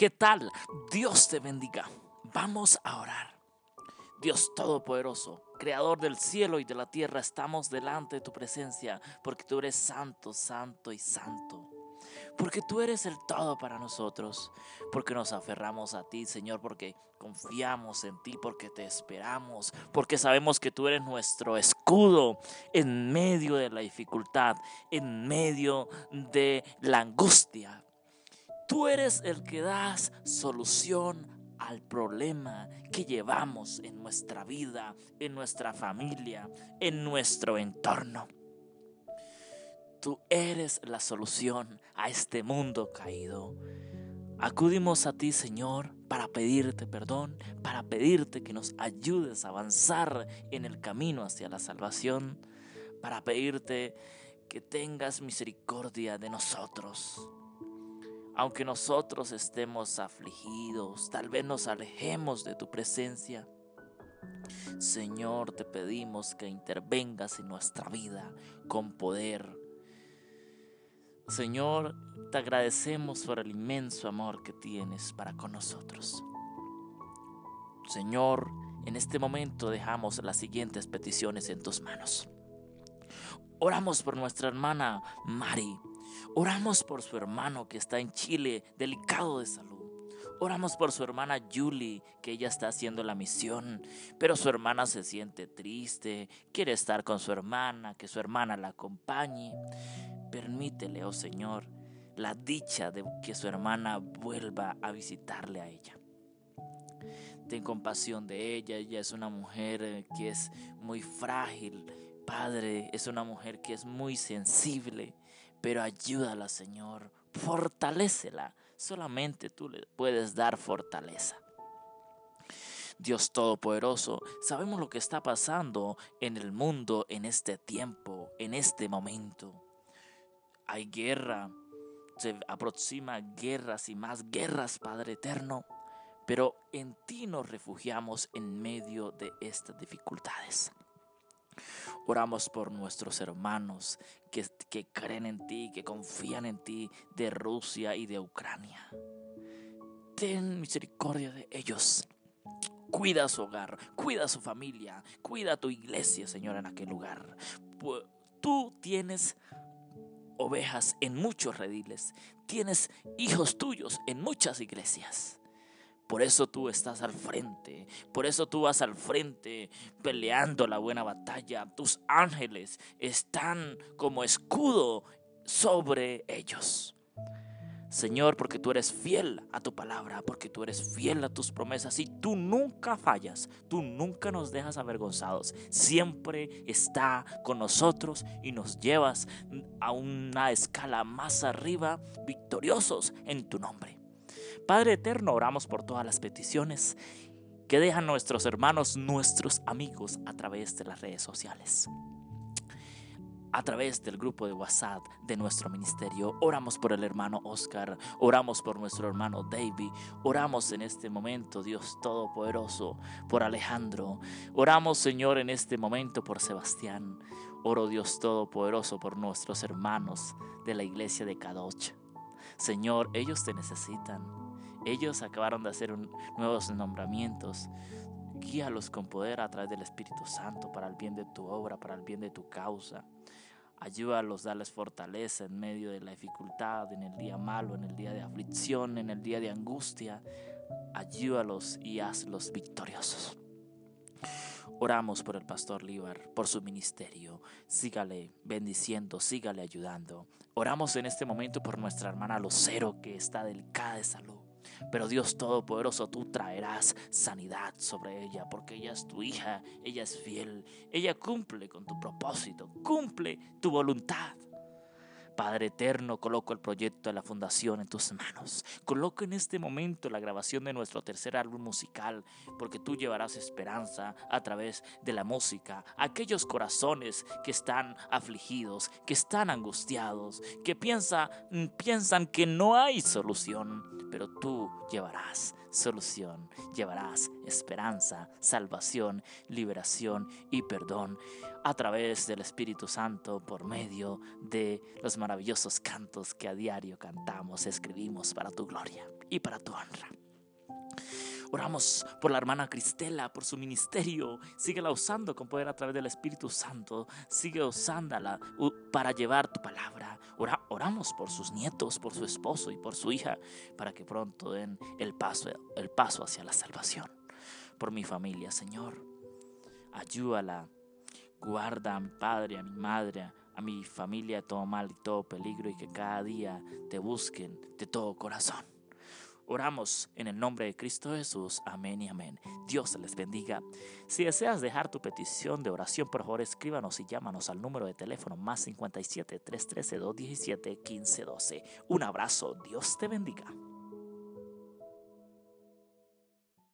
¿Qué tal? Dios te bendiga. Vamos a orar. Dios Todopoderoso, Creador del cielo y de la tierra, estamos delante de tu presencia porque tú eres santo, santo y santo. Porque tú eres el todo para nosotros, porque nos aferramos a ti, Señor, porque confiamos en ti, porque te esperamos, porque sabemos que tú eres nuestro escudo en medio de la dificultad, en medio de la angustia. Tú eres el que das solución al problema que llevamos en nuestra vida, en nuestra familia, en nuestro entorno. Tú eres la solución a este mundo caído. Acudimos a ti, Señor, para pedirte perdón, para pedirte que nos ayudes a avanzar en el camino hacia la salvación, para pedirte que tengas misericordia de nosotros aunque nosotros estemos afligidos, tal vez nos alejemos de tu presencia. Señor, te pedimos que intervengas en nuestra vida con poder. Señor, te agradecemos por el inmenso amor que tienes para con nosotros. Señor, en este momento dejamos las siguientes peticiones en tus manos. Oramos por nuestra hermana Mari Oramos por su hermano que está en Chile, delicado de salud. Oramos por su hermana Julie, que ella está haciendo la misión, pero su hermana se siente triste, quiere estar con su hermana, que su hermana la acompañe. Permítele, oh Señor, la dicha de que su hermana vuelva a visitarle a ella. Ten compasión de ella, ella es una mujer eh, que es muy frágil, Padre, es una mujer que es muy sensible, pero ayúdala, Señor, fortalécela. Solamente tú le puedes dar fortaleza. Dios Todopoderoso, sabemos lo que está pasando en el mundo en este tiempo, en este momento. Hay guerra, se aproxima guerras y más guerras, Padre Eterno, pero en ti nos refugiamos en medio de estas dificultades. Oramos por nuestros hermanos que, que creen en ti, que confían en ti de Rusia y de Ucrania. Ten misericordia de ellos. Cuida su hogar, cuida su familia, cuida tu iglesia, Señor, en aquel lugar. Tú tienes ovejas en muchos rediles, tienes hijos tuyos en muchas iglesias. Por eso tú estás al frente. Por eso tú vas al frente peleando la buena batalla. Tus ángeles están como escudo sobre ellos. Señor, porque tú eres fiel a tu palabra, porque tú eres fiel a tus promesas y tú nunca fallas, tú nunca nos dejas avergonzados, siempre está con nosotros y nos llevas a una escala más arriba, victoriosos en tu nombre. Padre eterno, oramos por todas las peticiones que dejan nuestros hermanos, nuestros amigos a través de las redes sociales. A través del grupo de WhatsApp de nuestro ministerio, oramos por el hermano Oscar, oramos por nuestro hermano David, oramos en este momento, Dios Todopoderoso, por Alejandro, oramos Señor en este momento por Sebastián, oro Dios Todopoderoso por nuestros hermanos de la iglesia de Kadoch. Señor, ellos te necesitan. Ellos acabaron de hacer nuevos nombramientos. Guíalos con poder a través del Espíritu Santo para el bien de tu obra, para el bien de tu causa. Ayúdalos, darles fortaleza en medio de la dificultad, en el día malo, en el día de aflicción, en el día de angustia. Ayúdalos y hazlos victoriosos. Oramos por el pastor Líbar, por su ministerio. Sígale bendiciendo, sígale ayudando. Oramos en este momento por nuestra hermana Lucero que está delicada de salud. Pero Dios Todopoderoso, tú traerás sanidad sobre ella, porque ella es tu hija, ella es fiel, ella cumple con tu propósito, cumple tu voluntad. Padre eterno, coloco el proyecto de la fundación en tus manos. Coloco en este momento la grabación de nuestro tercer álbum musical, porque tú llevarás esperanza a través de la música a aquellos corazones que están afligidos, que están angustiados, que piensa, piensan que no hay solución, pero tú llevarás solución, llevarás esperanza, salvación, liberación y perdón a través del Espíritu Santo por medio de los maravillosos cantos que a diario cantamos, escribimos para tu gloria. y para tu honra. Oramos por la hermana Cristela, por su ministerio. Síguela usando con poder a través del Espíritu Santo. Sigue usándola para llevar tu palabra. oramos por sus nietos, por su esposo y por su hija, para que pronto den el paso, el paso hacia la salvación. Por mi familia, Señor. Ayúdala. Guarda a mi padre, a mi madre, a mi familia de todo mal y todo peligro y que cada día te busquen de todo corazón. Oramos en el nombre de Cristo Jesús. Amén y amén. Dios les bendiga. Si deseas dejar tu petición de oración, por favor escríbanos y llámanos al número de teléfono más 57 313 217 1512. Un abrazo. Dios te bendiga.